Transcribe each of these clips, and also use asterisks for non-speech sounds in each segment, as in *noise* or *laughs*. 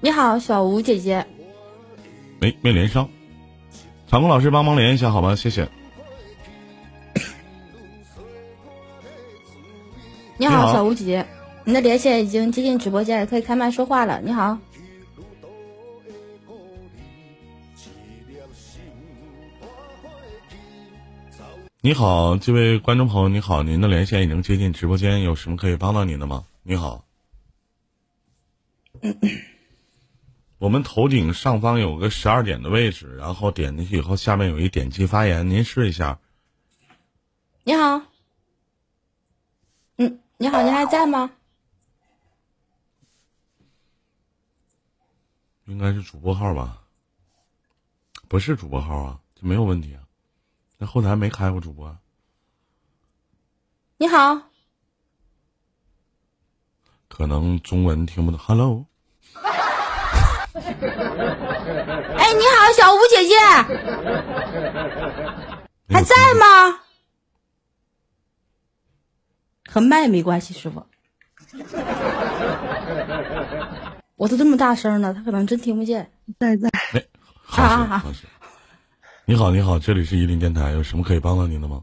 你好，小吴姐姐。没没连上，场控老师帮忙连一下好吗？谢谢。你好，小吴姐姐，你的连线已经接进直播间，可以开麦说话了。你好。你好，这位观众朋友，你好，您的连线已经接进直播间，有什么可以帮到您的吗？你好。*laughs* 我们头顶上方有个十二点的位置，然后点进去以后，下面有一点击发言，您试一下。你好，嗯，你好，您还在吗？应该是主播号吧？不是主播号啊，这没有问题啊，那后台没开过主播。你好，可能中文听不懂。Hello。*laughs* 哎，你好，小吴姐姐，还在吗？和麦没关系，师傅。我都这么大声了，他可能真听不见。在在。哎，好好好。你好，你好，这里是伊林电台，有什么可以帮到您的吗？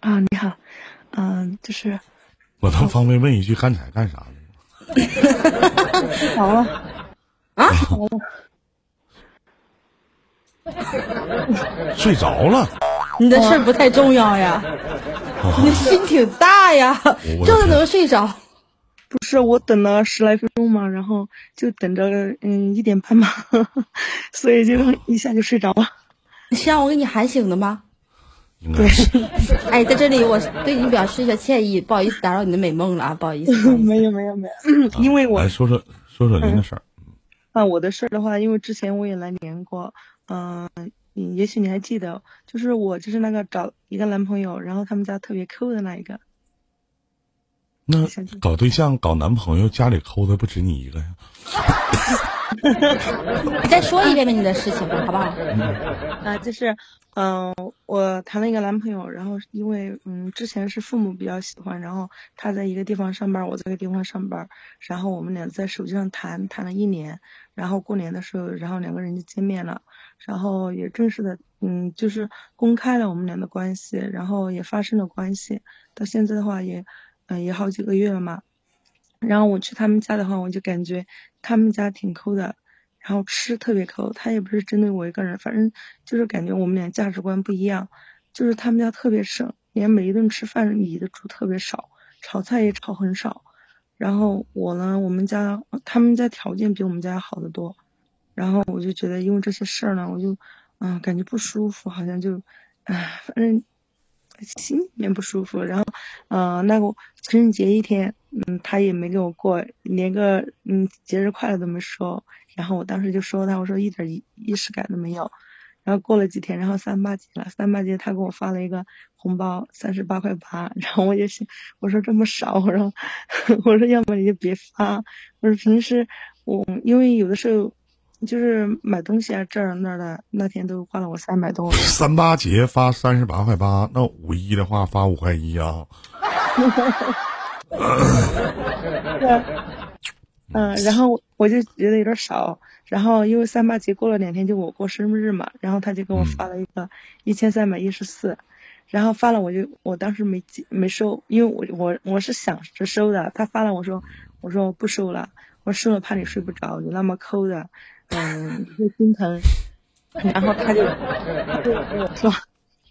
啊，你好，嗯，就是。我能方便问一句，刚才干啥呢？*laughs* 好了。啊！*laughs* 睡着了。你的事儿不太重要呀。你的心挺大呀，这都能睡着？不是，我等了十来分钟嘛，然后就等着，嗯，一点半嘛，*laughs* 所以就一下就睡着了。你是让我给你喊醒的吗？对。*laughs* 哎，在这里我对你表示一下歉意，不好意思打扰你的美梦了啊，不好意思。没有没有没有，*clears throat* 因为我来说说说说您的事儿。啊，我的事儿的话，因为之前我也来连过，嗯，也许你还记得，就是我就是那个找一个男朋友，然后他们家特别抠的那一个。那搞对象搞男朋友，家里抠的不止你一个呀？*laughs* *laughs* 你再说一遍吧你的事情吧，好不好？啊，就是，嗯，我谈了一个男朋友，然后因为，嗯，之前是父母比较喜欢，然后他在一个地方上班，我在一个地方上班，然后我们俩在手机上谈谈了一年，然后过年的时候，然后两个人就见面了，然后也正式的，嗯，就是公开了我们俩的关系，然后也发生了关系，到现在的话也，嗯，也好几个月了嘛。然后我去他们家的话，我就感觉他们家挺抠的，然后吃特别抠。他也不是针对我一个人，反正就是感觉我们俩价值观不一样。就是他们家特别省，连每一顿吃饭米的煮特别少，炒菜也炒很少。然后我呢，我们家他们家条件比我们家好得多。然后我就觉得因为这些事儿呢，我就嗯感觉不舒服，好像就唉，反正。心里面不舒服，然后，嗯，那个情人节一天，嗯，他也没给我过，连个嗯节日快乐都没说，然后我当时就说他，我说一点仪式感都没有，然后过了几天，然后三八节了，三八节他给我发了一个红包三十八块八，然后我就想，我说这么少，我说，*laughs* 我说要么你就别发，我说平时我因为有的时候。就是买东西啊，这儿那儿的，那天都花了我三百多。三八节发三十八块八，那五一的话发五块一啊。*laughs* 对，嗯，然后我就觉得有点少，然后因为三八节过了两天就我过生日嘛，然后他就给我发了一个一千三百一十四，然后发了我就我当时没没收，因为我我我是想着收的，他发了我说我说不收了，我收了怕你睡不着，你那么抠的。嗯，会心疼，然后他就他就跟我说，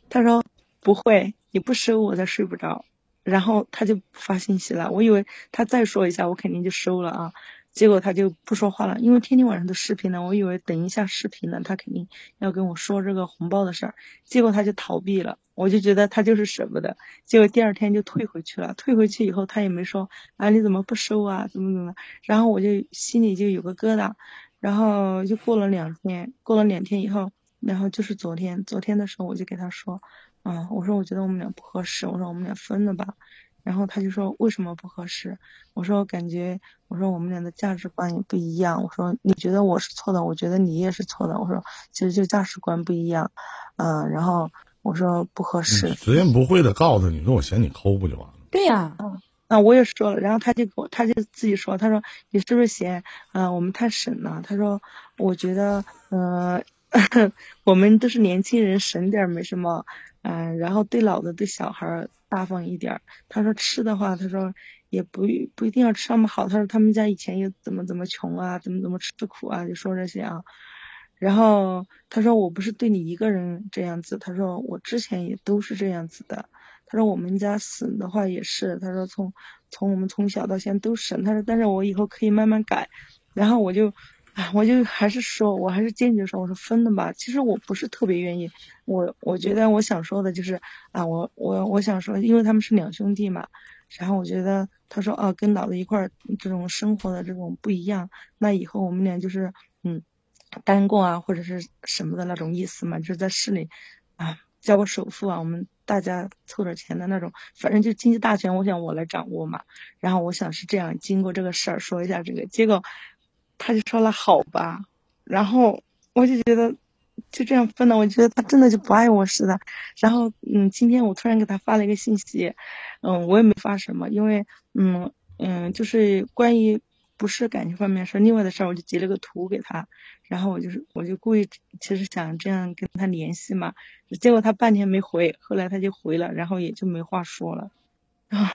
他说不会，你不收我再睡不着，然后他就发信息了。我以为他再说一下，我肯定就收了啊。结果他就不说话了，因为天天晚上都视频呢，我以为等一下视频呢，他肯定要跟我说这个红包的事儿。结果他就逃避了，我就觉得他就是舍不得。结果第二天就退回去了，退回去以后他也没说啊你怎么不收啊，怎么怎么，然后我就心里就有个疙瘩。然后就过了两天，过了两天以后，然后就是昨天，昨天的时候我就给他说，啊，我说我觉得我们俩不合适，我说我们俩分了吧。然后他就说为什么不合适？我说我感觉，我说我们俩的价值观也不一样。我说你觉得我是错的，我觉得你也是错的。我说其实就价值观不一样，嗯，然后我说不合适。直言不讳的告诉他，你说我嫌你抠不就完了？对呀，嗯我也说了，然后他就给我，他就自己说，他说你是不是嫌啊我们太省了？他说我觉得，嗯，*laughs* 我们都是年轻人，省点没什么，嗯，然后对老的对小孩大方一点。他说吃的话，他说也不不一定要吃那么好。他说他们家以前又怎么怎么穷啊，怎么怎么吃苦啊，就说这些啊。然后他说我不是对你一个人这样子，他说我之前也都是这样子的。他说我们家省的话也是，他说从从我们从小到现在都省。他说但是我以后可以慢慢改。然后我就，哎，我就还是说，我还是坚决说，我说分的吧。其实我不是特别愿意，我我觉得我想说的就是啊，我我我想说，因为他们是两兄弟嘛。然后我觉得他说啊，跟老的一块儿这种生活的这种不一样，那以后我们俩就是嗯，单过啊或者是什么的那种意思嘛，就是在市里交个首付啊，我们。大家凑点钱的那种，反正就经济大权，我想我来掌握嘛。然后我想是这样，经过这个事儿说一下这个，结果他就说了好吧。然后我就觉得就这样分了，我觉得他真的就不爱我似的。然后嗯，今天我突然给他发了一个信息，嗯，我也没发什么，因为嗯嗯，就是关于。不是感情方面事，另外的事儿我就截了个图给他，然后我就是我就故意其实想这样跟他联系嘛，结果他半天没回，后来他就回了，然后也就没话说了，*laughs* 然后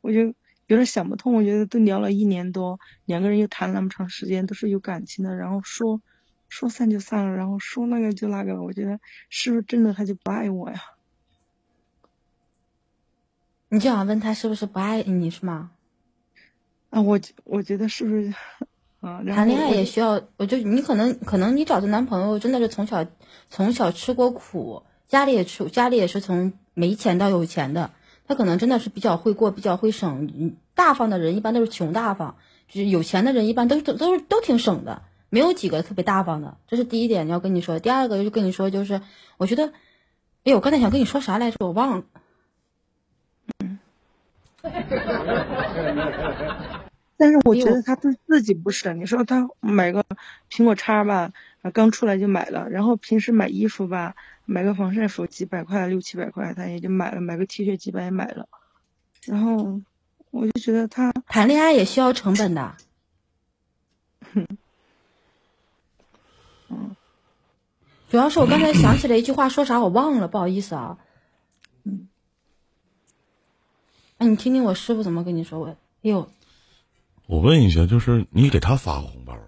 我就有点想不通，我觉得都聊了一年多，两个人又谈那么长时间，都是有感情的，然后说说散就散了，然后说那个就那个了，我觉得是不是真的他就不爱我呀？你就想问他是不是不爱你是吗？啊，我我觉得是不是啊？谈恋爱也需要，我就你可能可能你找的男朋友真的是从小从小吃过苦，家里也吃，家里也是从没钱到有钱的，他可能真的是比较会过，比较会省，大方的人一般都是穷大方，就是有钱的人一般都都都是都挺省的，没有几个特别大方的，这是第一点要跟你说。第二个就跟你说，就是我觉得，哎，我刚才想跟你说啥来着，我忘了。嗯。*laughs* 但是我觉得他对自己不是，你说他买个苹果叉吧，刚出来就买了，然后平时买衣服吧，买个防晒服几百块六七百块他也就买了，买个 T 恤几百也买了，然后我就觉得他谈恋爱也需要成本的。嗯，主要是我刚才想起来一句话，说啥我忘了，不好意思啊。嗯，哎你听听我师傅怎么跟你说我，哎呦。我问一下，就是你给他发过红包吗？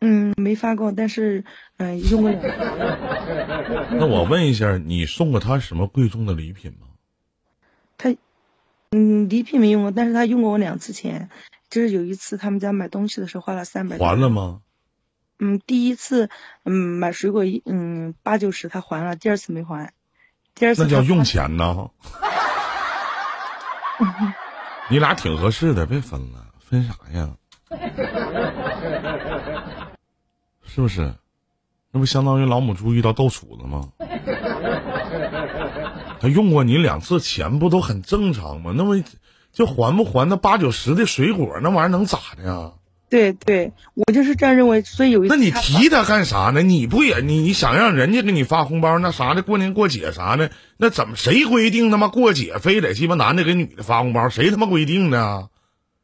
嗯，没发过，但是嗯，用过两次。*laughs* 那我问一下，你送过他什么贵重的礼品吗？他嗯，礼品没用过，但是他用过我两次钱。就是有一次他们家买东西的时候花了三百。还了吗？嗯，第一次嗯买水果一嗯八九十他还了，第二次没还。第二次那叫用钱呢。*laughs* 你俩挺合适的，别分了，分啥呀？是不是？那不相当于老母猪遇到豆杵子吗？他用过你两次钱，不都很正常吗？那么就还不还那八九十的水果，那玩意儿能咋的呀？对对，我就是这样认为，所以有一那你提他干啥呢？你不也你你想让人家给你发红包那啥的过年过节啥的，那怎么谁规定他妈过节非得鸡巴男的给女的发红包？谁他妈规定的？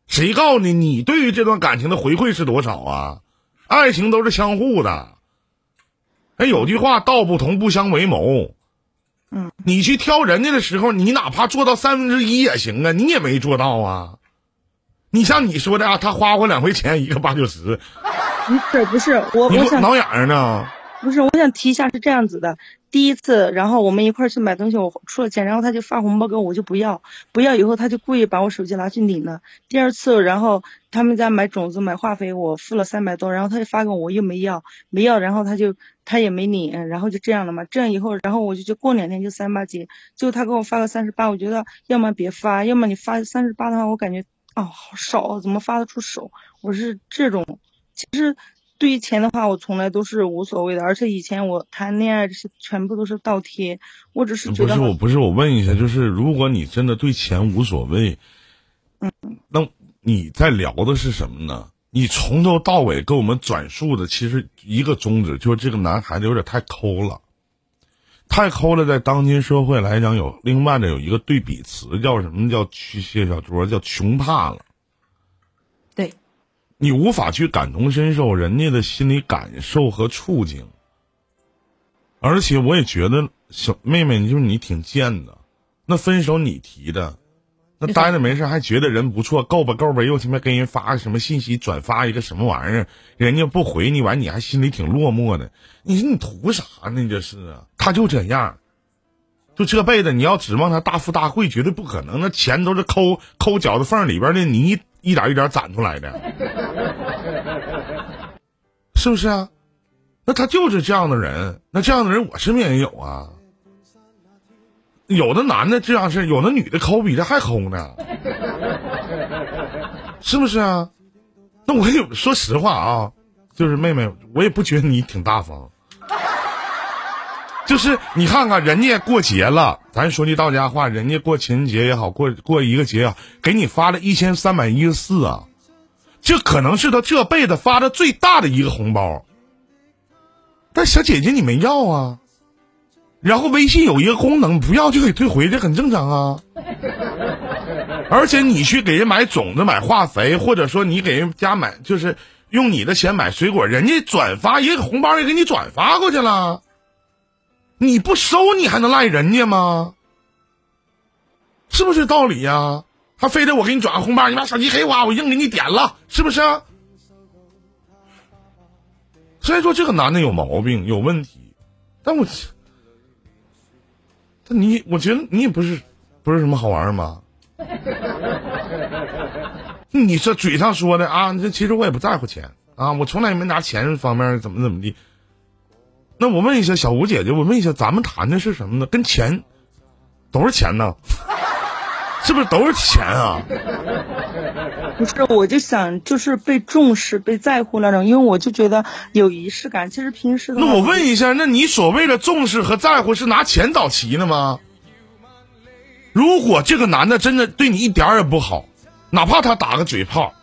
谁告诉你你对于这段感情的回馈是多少啊？爱情都是相互的。哎，有句话道不同不相为谋。嗯，你去挑人家的时候，你哪怕做到三分之一也行啊，你也没做到啊。你像你说的啊，他花我两回钱，一个八九十。不是不是，我我想挠痒呢。不是，我想提一下是这样子的。第一次，然后我们一块儿去买东西，我出了钱，然后他就发红包给我，我就不要，不要以后他就故意把我手机拿去领了。第二次，然后他们家买种子买化肥，我付了三百多，然后他就发给我，我又没要，没要，然后他就他也没领，然后就这样了嘛。这样以后，然后我就就过两天就三八节，最后他给我发个三十八，我觉得要么别发，要么你发三十八的话，我感觉。哦，好少啊，怎么发得出手？我是这种，其实对于钱的话，我从来都是无所谓的。而且以前我谈恋爱这些全部都是倒贴，我只是觉得不是我不是我问一下，就是如果你真的对钱无所谓，嗯，那你在聊的是什么呢？你从头到尾给我们转述的其实一个宗旨，就是这个男孩子有点太抠了。太抠了，在当今社会来讲，有另外的有一个对比词，叫什么叫去谢小卓，叫穷怕了。对，你无法去感同身受人家的心理感受和处境。而且我也觉得小妹妹，就是你挺贱的。那分手你提的，那没错待着没事还觉得人不错，够吧够吧，又他妈给人发个什么信息，转发一个什么玩意儿，人家不回你完，你还心里挺落寞的。你说你图啥呢？这是啊，他就这样，就这辈子你要指望他大富大贵，绝对不可能。那钱都是抠抠脚的缝里边的泥，一点一点攒出来的，*laughs* 是不是啊？那他就是这样的人，那这样的人我身边也有啊。有的男的这样式，有的女的抠比这还抠呢，是不是啊？那我有说实话啊，就是妹妹，我也不觉得你挺大方。就是你看看人家过节了，咱说句到家话，人家过情人节也好，过过一个节啊，给你发了一千三百一十四啊，这可能是他这辈子发的最大的一个红包。但小姐姐你没要啊，然后微信有一个功能，不要就可以退回，这很正常啊。*laughs* 而且你去给人买种子、买化肥，或者说你给人家买，就是用你的钱买水果，人家转发一个红包也给你转发过去了，你不收你还能赖人家吗？是不是道理呀、还非得我给你转个红包，你把手机给我，我硬给你点了，是不是啊？虽然说这个男的有毛病、有问题，但我，但你，我觉得你也不是不是什么好玩儿嘛。*laughs* 你这嘴上说的啊，这其实我也不在乎钱啊，我从来也没拿钱方面怎么怎么地。那我问一下小吴姐姐，我问一下，咱们谈的是什么呢？跟钱都是钱呢？*laughs* 是不是都是钱啊？不是，我就想就是被重视、被在乎那种，因为我就觉得有仪式感。其实平时那我问一下，那你所谓的重视和在乎是拿钱找齐的吗？如果这个男的真的对你一点儿也不好，哪怕他打个嘴炮，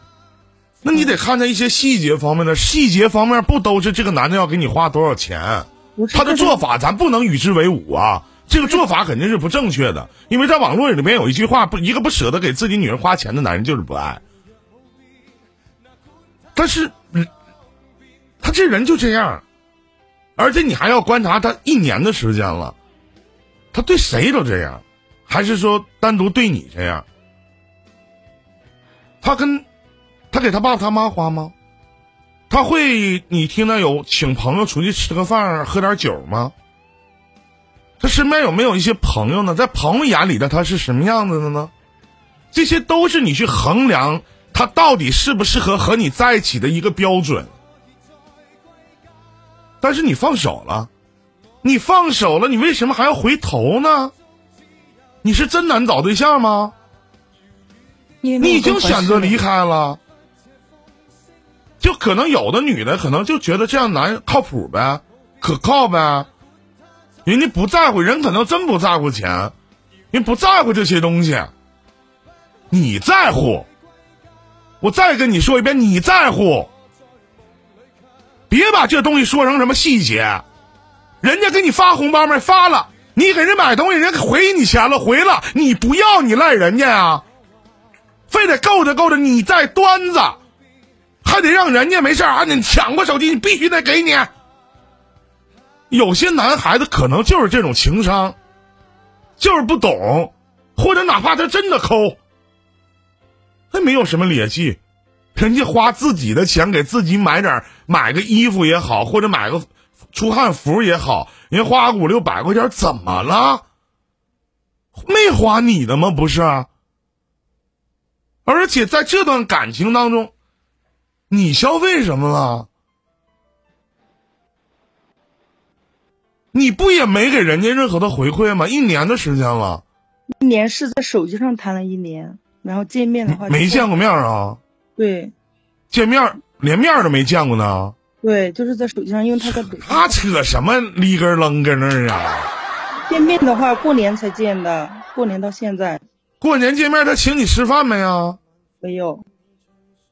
那你得看在一些细节方面的细节方面，不都是这个男的要给你花多少钱？他的做法咱不能与之为伍啊！这个做法肯定是不正确的，因为在网络里面有一句话，不一个不舍得给自己女人花钱的男人就是不爱。但是，嗯他这人就这样，而且你还要观察他一年的时间了，他对谁都这样，还是说单独对你这样？他跟他给他爸他妈花吗？他会你听到有请朋友出去吃个饭、喝点酒吗？他身边有没有一些朋友呢？在朋友眼里的他是什么样子的呢？这些都是你去衡量他到底适不适合和你在一起的一个标准。但是你放手了，你放手了，你为什么还要回头呢？你是真难找对象吗？你已经选择离开了，就可能有的女的可能就觉得这样男人靠谱呗，可靠呗，人家不在乎，人可能真不在乎钱，人不在乎这些东西，你在乎。我再跟你说一遍，你在乎，别把这东西说成什么细节，人家给你发红包没发了，你给人买东西，人家回你钱了回了，你不要你赖人家啊、非得够着够着你再端着，还得让人家没事还得抢过手机，你必须得给你。有些男孩子可能就是这种情商，就是不懂，或者哪怕他真的抠，他没有什么劣迹，人家花自己的钱给自己买点买个衣服也好，或者买个出汗服也好，人家花个五六百块钱怎么了？没花你的吗？不是。而且在这段感情当中，你消费什么了？你不也没给人家任何的回馈吗？一年的时间了，一年是在手机上谈了一年，然后见面的话没见过面啊？对见面连面都没见过呢？对，就是在手机上，因为他在北。他扯什么里根楞跟那儿啊？见面的话，过年才见的，过年到现在过年见面他请你吃饭没啊？没有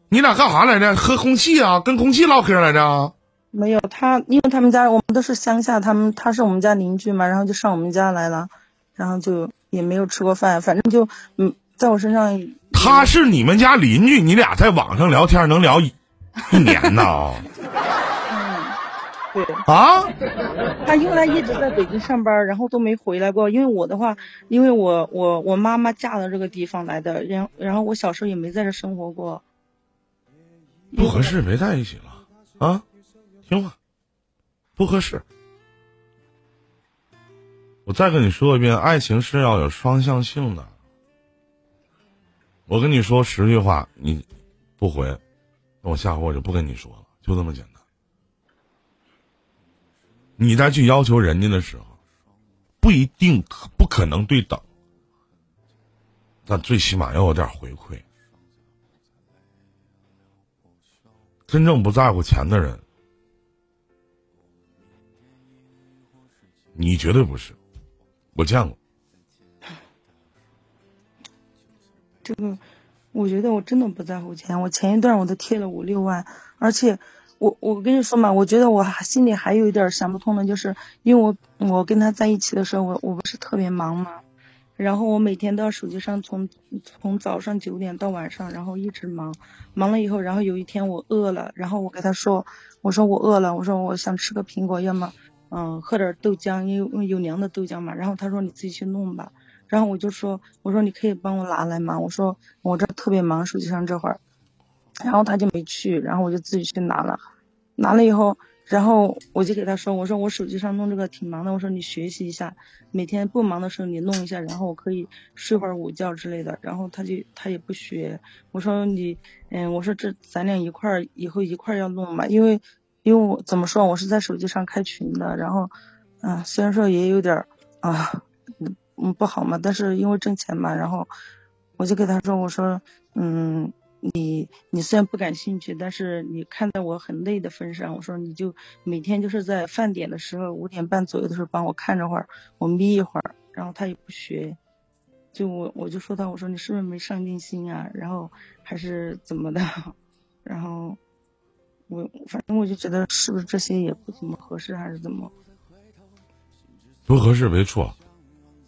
你俩干啥来着？喝空气啊？跟空气唠嗑来着？没有他，因为他们家我们都是乡下，他们他是我们家邻居嘛，然后就上我们家来了，然后就也没有吃过饭，反正就嗯，在我身上。他是你们家邻居，你俩在网上聊天能聊一 *laughs* 一年呢？嗯，对。啊？他因为他一直在北京上班，然后都没回来过。因为我的话，因为我我我妈妈嫁到这个地方来的，然然后我小时候也没在这生活过。不合适，没在一起了啊？听话，不合适。我再跟你说一遍，爱情是要有双向性的。我跟你说十句话，你不回，那我下回我就不跟你说了，就这么简单。你再去要求人家的时候，不一定不可能对等，但最起码要有点回馈。真正不在乎钱的人，你绝对不是，我见过。这个，我觉得我真的不在乎钱。我前一段我都贴了五六万，而且我我跟你说嘛，我觉得我心里还有一点想不通的，就是因为我我跟他在一起的时候，我我不是特别忙嘛。然后我每天都要手机上从从早上九点到晚上，然后一直忙，忙了以后，然后有一天我饿了，然后我跟他说，我说我饿了，我说我想吃个苹果，要么嗯喝点豆浆，因为有凉的豆浆嘛。然后他说你自己去弄吧，然后我就说我说你可以帮我拿来吗？我说我这特别忙，手机上这会儿，然后他就没去，然后我就自己去拿了，拿了以后。然后我就给他说，我说我手机上弄这个挺忙的，我说你学习一下，每天不忙的时候你弄一下，然后我可以睡会儿午觉之类的。然后他就他也不学，我说你，嗯，我说这咱俩一块儿以后一块儿要弄嘛，因为因为我怎么说，我是在手机上开群的，然后，啊，虽然说也有点儿啊，嗯不好嘛，但是因为挣钱嘛，然后我就给他说，我说，嗯。你你虽然不感兴趣，但是你看在我很累的份上，我说你就每天就是在饭点的时候五点半左右的时候帮我看着会儿，我眯一会儿，然后他也不学，就我我就说他我说你是不是没上进心啊？然后还是怎么的？*laughs* 然后我反正我就觉得是不是这些也不怎么合适，还是怎么？不合适没错。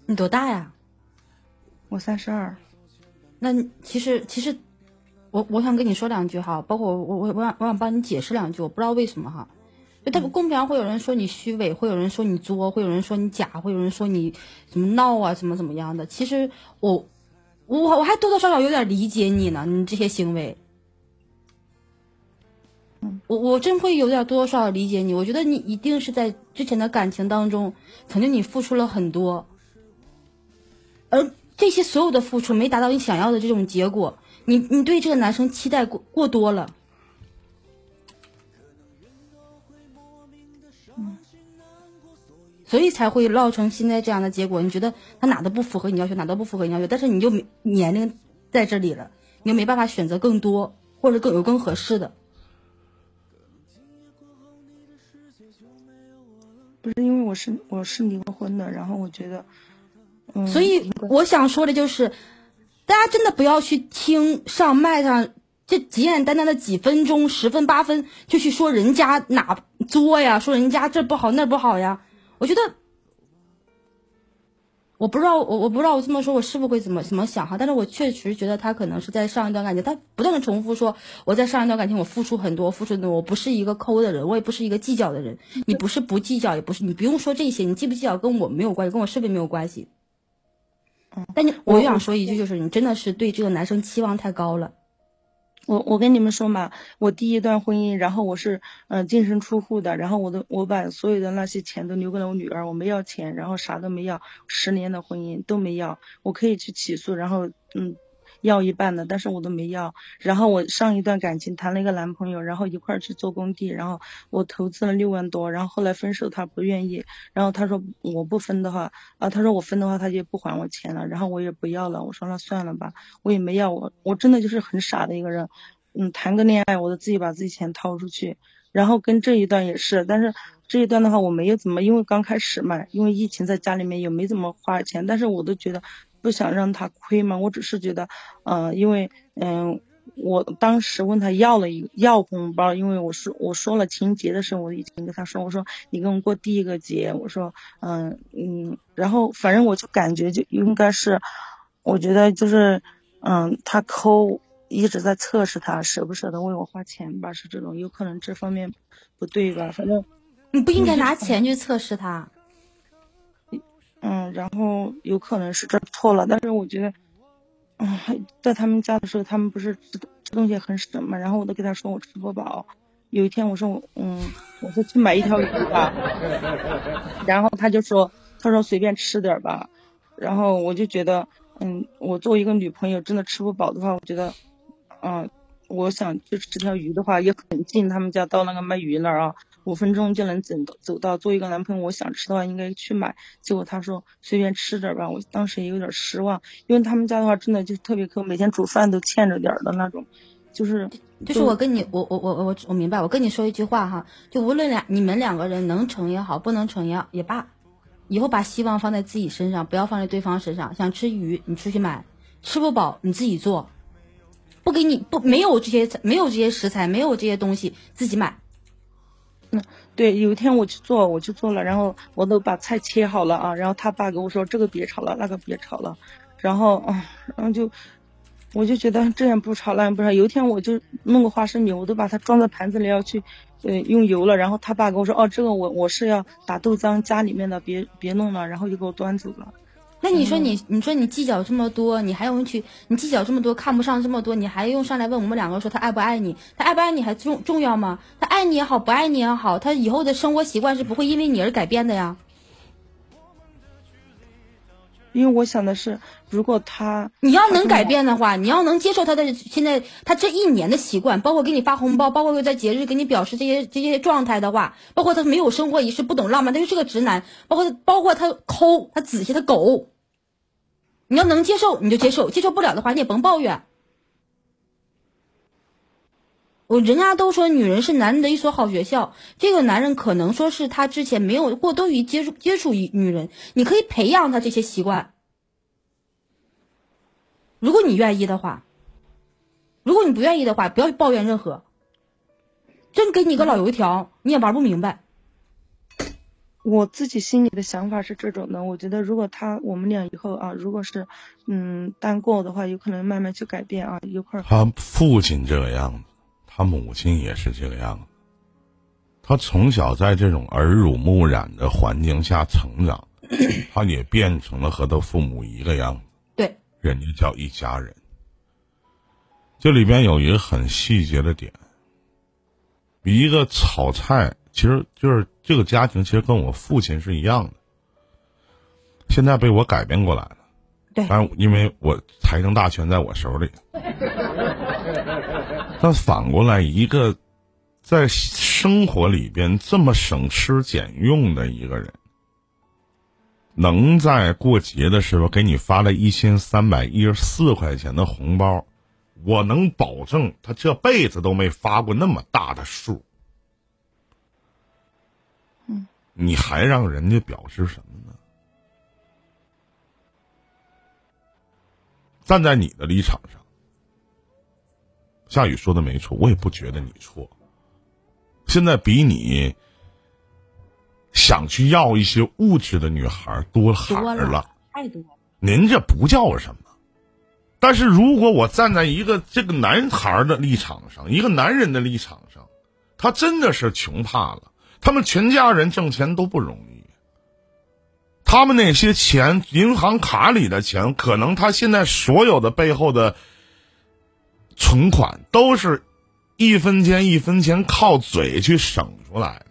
你多大呀？我三十二。那其实其实。我我想跟你说两句哈，包括我我我想我想帮你解释两句，我不知道为什么哈，就他们公屏上会有人说你虚伪，会有人说你作，会有人说你假，会有人说你什么闹啊，怎么怎么样的。其实我我我还多多少少有点理解你呢，你这些行为，我我真会有点多多少少理解你。我觉得你一定是在之前的感情当中，曾经你付出了很多，而这些所有的付出没达到你想要的这种结果。你你对这个男生期待过过多了，所以才会闹成现在这样的结果。你觉得他哪都不符合你要求，哪都不符合你要求，但是你就年龄在这里了，你又没办法选择更多或者更有更合适的。不是因为我是我是离过婚的，然后我觉得，嗯，所以我想说的就是。大家真的不要去听上麦上这简简单单的几分钟、十分八分就去说人家哪作呀，说人家这不好那不好呀。我觉得，我不知道我我不知道我这么说我师傅会怎么怎么想哈，但是我确实觉得他可能是在上一段感情，他不断的重复说我在上一段感情我付出很多，付出很多，我不是一个抠的人，我也不是一个计较的人。你不是不计较，也不是你不用说这些，你计不计较跟我没有关系，跟我师傅没有关系。但你，我想说一句，就是你真的是对这个男生期望太高了。我我跟你们说嘛，我第一段婚姻，然后我是嗯净身出户的，然后我的我把所有的那些钱都留给了我女儿，我没要钱，然后啥都没要，十年的婚姻都没要，我可以去起诉，然后嗯。要一半的，但是我都没要。然后我上一段感情谈了一个男朋友，然后一块儿去做工地，然后我投资了六万多，然后后来分手，他不愿意，然后他说我不分的话，啊，他说我分的话他就不还我钱了，然后我也不要了。我说那算了吧，我也没要，我我真的就是很傻的一个人，嗯，谈个恋爱我都自己把自己钱掏出去，然后跟这一段也是，但是这一段的话我没有怎么，因为刚开始嘛，因为疫情在家里面也没怎么花钱，但是我都觉得。不想让他亏嘛，我只是觉得，嗯，因为，嗯，我当时问他要了一要红包，因为我说我说了情节的时候，我已经跟他说，我说你跟我过第一个节，我说嗯嗯，然后反正我就感觉就应该是，我觉得就是嗯他抠一直在测试他舍不舍得为我花钱吧，是这种，有可能这方面不对吧？反正你不应该拿钱去测试他。嗯，然后有可能是这错了，但是我觉得。嗯，在他们家的时候，他们不是吃东西很省嘛，然后我都给他说我吃不饱。有一天我说我嗯，我说去买一条鱼吧，*laughs* 然后他就说他说随便吃点吧，然后我就觉得嗯，我作为一个女朋友，真的吃不饱的话，我觉得嗯，我想去吃条鱼的话也很近，他们家到那个卖鱼那儿啊。五分钟就能走走到，作为一个男朋友，我想吃的话应该去买。结果他说随便吃点吧，我当时也有点失望，因为他们家的话真的就特别抠，每天煮饭都欠着点的那种，就是就是我跟你我我我我我明白，我跟你说一句话哈，就无论两你们两个人能成也好，不能成也也罢，以后把希望放在自己身上，不要放在对方身上。想吃鱼你出去买，吃不饱你自己做，不给你不没有这些没有这些食材，没有这些东西自己买。嗯，对，有一天我去做，我去做了，然后我都把菜切好了啊，然后他爸跟我说这个别炒了，那个别炒了，然后啊，然后就，我就觉得这样不炒那样不炒。有一天我就弄个花生米，我都把它装在盘子里要去，呃，用油了，然后他爸跟我说，哦，这个我我是要打豆浆家里面的，别别弄了，然后就给我端走了。那你说你，你说你计较这么多，你还用去？你计较这么多，看不上这么多，你还用上来问我们两个说他爱不爱你？他爱不爱你还重重要吗？他爱你也好，不爱你也好，他以后的生活习惯是不会因为你而改变的呀。因为我想的是，如果他你要能改变的话，你要能接受他的现在他这一年的习惯，包括给你发红包，包括在节日给你表示这些这些状态的话，包括他没有生活仪式，不懂浪漫，他就是个直男，包括包括他抠，他仔细，他狗。你要能接受你就接受，接受不了的话你也甭抱怨。我人家都说女人是男人的一所好学校，这个男人可能说是他之前没有过多于接触接触女女人，你可以培养他这些习惯。如果你愿意的话，如果你不愿意的话，不要抱怨任何。真给你个老油条，你也玩不明白。我自己心里的想法是这种的，我觉得如果他我们俩以后啊，如果是嗯单过的话，有可能慢慢去改变啊，一块儿。他父亲这个样子。他母亲也是这个样子，他从小在这种耳濡目染的环境下成长，他也变成了和他父母一个样子。对，人家叫一家人。这里边有一个很细节的点，一个炒菜，其实就是这个家庭，其实跟我父亲是一样的。现在被我改变过来了，对，但是因为我财政大权在我手里。*laughs* 但反过来，一个在生活里边这么省吃俭用的一个人，能在过节的时候给你发了一千三百一十四块钱的红包，我能保证他这辈子都没发过那么大的数。嗯，你还让人家表示什么呢？站在你的立场上。夏雨说的没错，我也不觉得你错。现在比你想去要一些物质的女孩多孩了，太多。您这不叫什么？但是如果我站在一个这个男孩的立场上，一个男人的立场上，他真的是穷怕了。他们全家人挣钱都不容易，他们那些钱，银行卡里的钱，可能他现在所有的背后的。存款都是一分钱一分钱靠嘴去省出来的。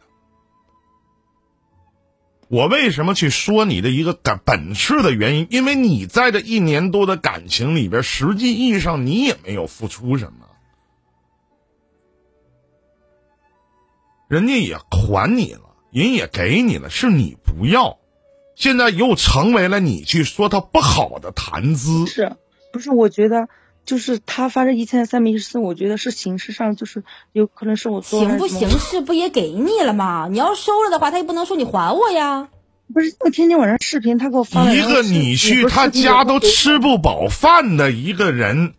我为什么去说你的一个感本质的原因？因为你在这一年多的感情里边，实际意义上你也没有付出什么，人家也还你了，人也给你了，是你不要，现在又成为了你去说他不好的谈资。是，不是？我觉得。就是他发这一千三百一十四，我觉得是形式上，就是有可能是我做行不行事不也给你了吗？你要收了的话，他也不能说你还我呀。不是，我天天晚上视频，他给我发一个你去他家都吃不饱饭的一个人，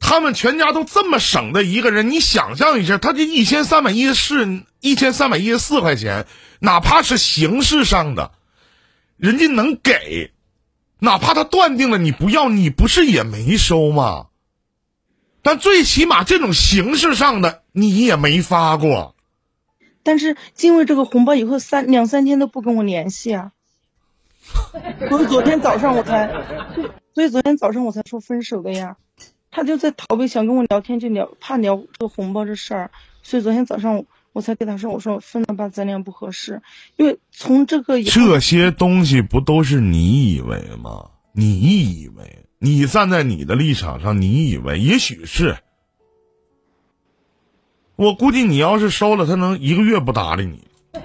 他们全家都这么省的一个人，你想象一下，他这一千三百一十四一千三百一十四块钱，哪怕是形式上的，人家能给，哪怕他断定了你不要，你不是也没收吗？但最起码这种形式上的你也没发过。但是因为这个红包以后三两三天都不跟我联系啊，所以昨天早上我才，所以昨天早上我才说分手的呀。他就在逃避，想跟我聊天，就聊怕聊这个红包这事儿，所以昨天早上我才跟他说，我说分了吧，咱俩不合适，因为从这个这些东西不都是你以为吗？你以为你站在你的立场上，你以为也许是，我估计你要是收了，他能一个月不搭理你，*laughs*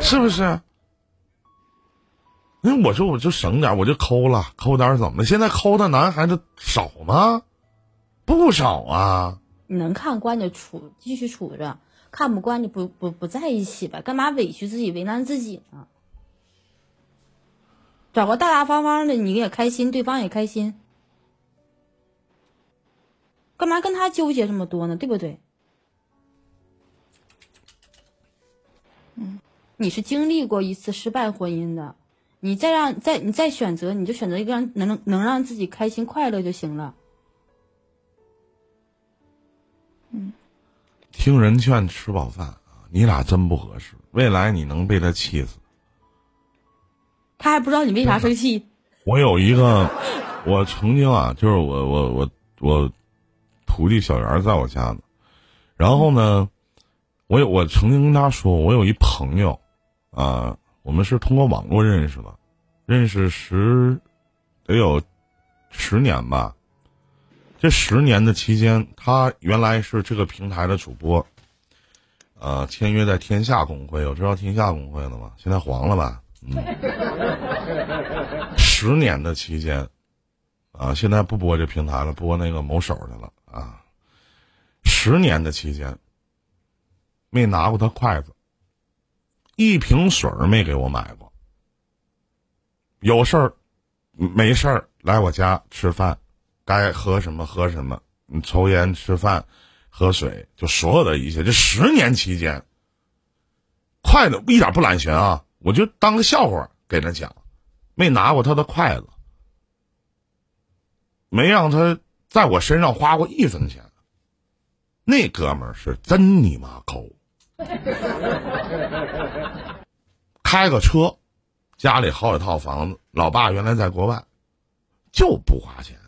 是不是？那我说我就省点，我就抠了，抠点怎么的？现在抠的男孩子少吗？不少啊！你能看惯就处，继续处着；看不惯就不不不在一起吧。干嘛委屈自己，为难自己呢？找个大大方方的，你也开心，对方也开心。干嘛跟他纠结这么多呢？对不对？嗯，你是经历过一次失败婚姻的。你再让再你再选择，你就选择一个让能能让自己开心快乐就行了。嗯，听人劝，吃饱饭啊！你俩真不合适，未来你能被他气死。他还不知道你为啥生气。我有一个，我曾经啊，就是我我我我徒弟小袁在我家呢，然后呢，我有我曾经跟他说，我有一朋友啊。我们是通过网络认识的，认识十得有十年吧。这十年的期间，他原来是这个平台的主播，呃，签约在天下公会，有知道天下公会的吗？现在黄了吧？嗯。*laughs* 十年的期间，啊，现在不播这平台了，播那个某手的了啊。十年的期间，没拿过他筷子。一瓶水儿没给我买过，有事儿没事儿来我家吃饭，该喝什么喝什么，你抽烟吃饭喝水，就所有的一切。这十年期间，筷子一点不揽钱啊，我就当个笑话给他讲，没拿过他的筷子，没让他在我身上花过一分钱。那哥们儿是真你妈抠。开个车，家里好几套房子。老爸原来在国外，就不花钱。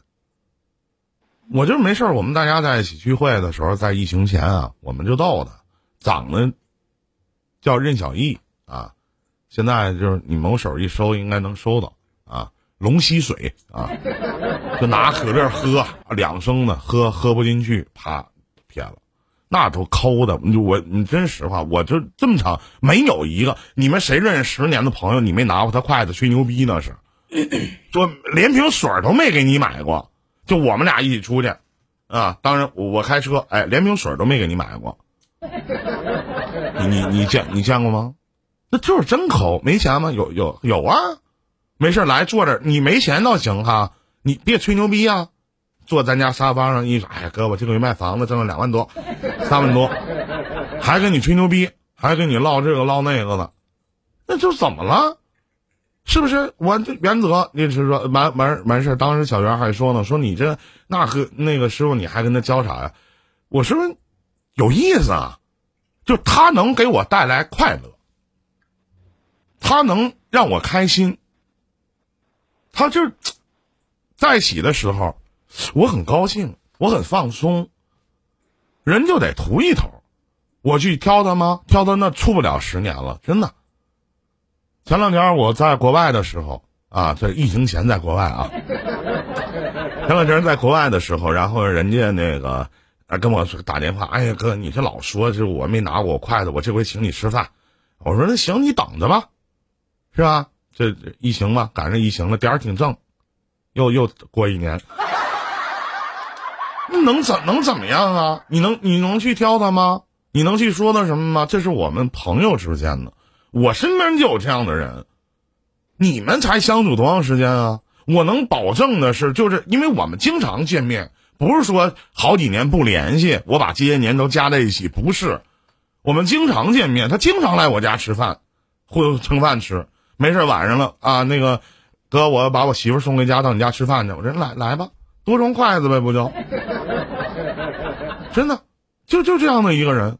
我就没事儿我们大家在一起聚会的时候，在疫情前啊，我们就逗他，长得叫任小艺啊。现在就是你某手一收，应该能收到啊。龙吸水啊，就拿可乐喝两升的，喝喝不进去，啪撇了。那都抠的，我你真实话，我就这么长没有一个，你们谁认识十年的朋友，你没拿过他筷子吹牛逼那是，*clears throat* 就连瓶水都没给你买过，就我们俩一起出去，啊，当然我开车，哎，连瓶水都没给你买过，*laughs* 你你你见你见过吗？那就是真抠，没钱吗？有有有啊，没事来坐这，你没钱倒行哈，你别吹牛逼啊。坐咱家沙发上一说，哎呀哥，我这个月卖房子挣了两万多，三万多，还跟你吹牛逼，还跟你唠这个唠那个的，那就怎么了？是不是？我这原则，你是说完完完事儿当时小袁还说呢，说你这那和那个师傅你还跟他交啥呀？我说有意思啊，就他能给我带来快乐，他能让我开心，他就在一起的时候。我很高兴，我很放松。人就得图一头，我去挑他吗？挑他那处不了十年了，真的。前两天我在国外的时候啊，在疫情前在国外啊，前两天在国外的时候，然后人家那个啊跟我打电话，哎呀哥，你这老说这我没拿过筷子，我这回请你吃饭。我说那行，你等着吧，是吧？这疫情嘛，赶上疫情了，点儿挺正，又又过一年。那能怎能怎么样啊？你能你能去挑他吗？你能去说他什么吗？这是我们朋友之间的，我身边就有这样的人。你们才相处多长时间啊？我能保证的是，就是因为我们经常见面，不是说好几年不联系，我把这些年都加在一起，不是。我们经常见面，他经常来我家吃饭，或蹭饭吃。没事晚上了啊，那个哥，我把我媳妇送回家，到你家吃饭去。我说来来吧，多双筷子呗，不就？真的，就就这样的一个人。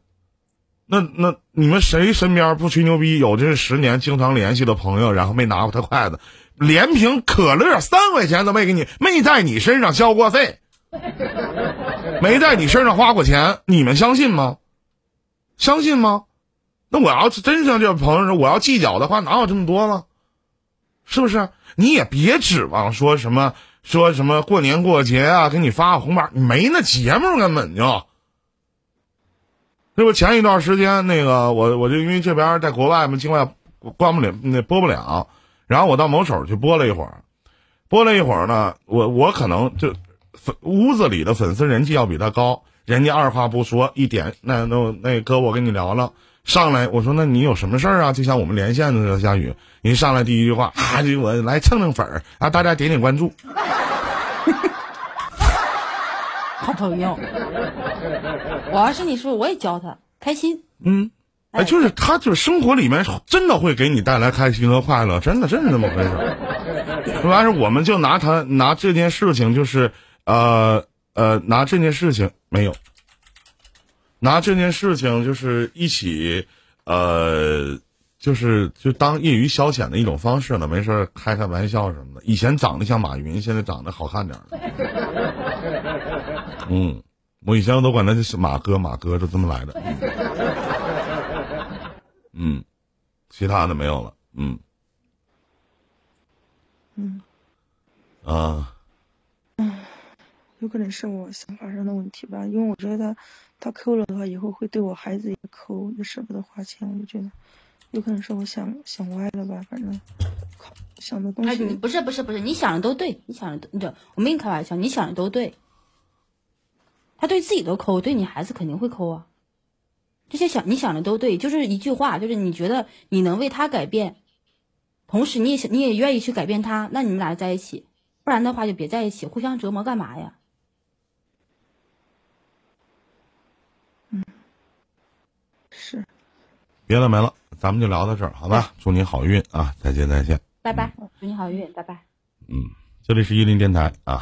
那那你们谁身边不吹牛逼？有这十年经常联系的朋友，然后没拿过他筷子，连瓶可乐三块钱都没给你，没在你身上交过费，没在你身上花过钱，你们相信吗？相信吗？那我要是真像这朋友说，我要计较的话，哪有这么多呢？是不是？你也别指望说什么说什么过年过节啊，给你发个红包，没那节目根本就。这不前一段时间那个我我就因为这边在国外嘛，境外关不了那播不了，然后我到某手去播了一会儿，播了一会儿呢，我我可能就粉屋子里的粉丝人气要比他高，人家二话不说一点那那那哥我跟你聊了，上来我说那你有什么事儿啊？就像我们连线的时候，夏雨，一上来第一句话啊，就我来蹭蹭粉儿啊，大家点点关注。*laughs* 好朋友，我要是你说，我也教他开心。嗯，哎，就是他，就是生活里面真的会给你带来开心和快乐，真的，真是这么回事。完事，我们就拿他拿这件事情，就是呃呃，拿这件事情没有，拿这件事情就是一起呃，就是就当业余消遣的一种方式了，没事开开玩笑什么的。以前长得像马云，现在长得好看点了。*laughs* 嗯，我以前都管他是马哥，马哥就这么来的。嗯，其他的没有了。嗯，嗯，啊，嗯，有可能是我想法上的问题吧，因为我觉得他他抠了的话，以后会对我孩子也抠，也舍不得花钱，我就觉得有可能是我想想歪了吧，反正靠想的东哎，西。你不是不是不是，你想的都对，你想的都，对，我没跟你开玩笑，你想的都对。他对自己都抠，对你孩子肯定会抠啊。这些想你想的都对，就是一句话，就是你觉得你能为他改变，同时你也想你也愿意去改变他，那你们俩在一起，不然的话就别在一起，互相折磨干嘛呀？嗯是，别的没了，咱们就聊到这儿，好吧？祝你好运啊！再见再见。拜拜，祝你好运，拜拜。嗯，这里是伊林电台啊。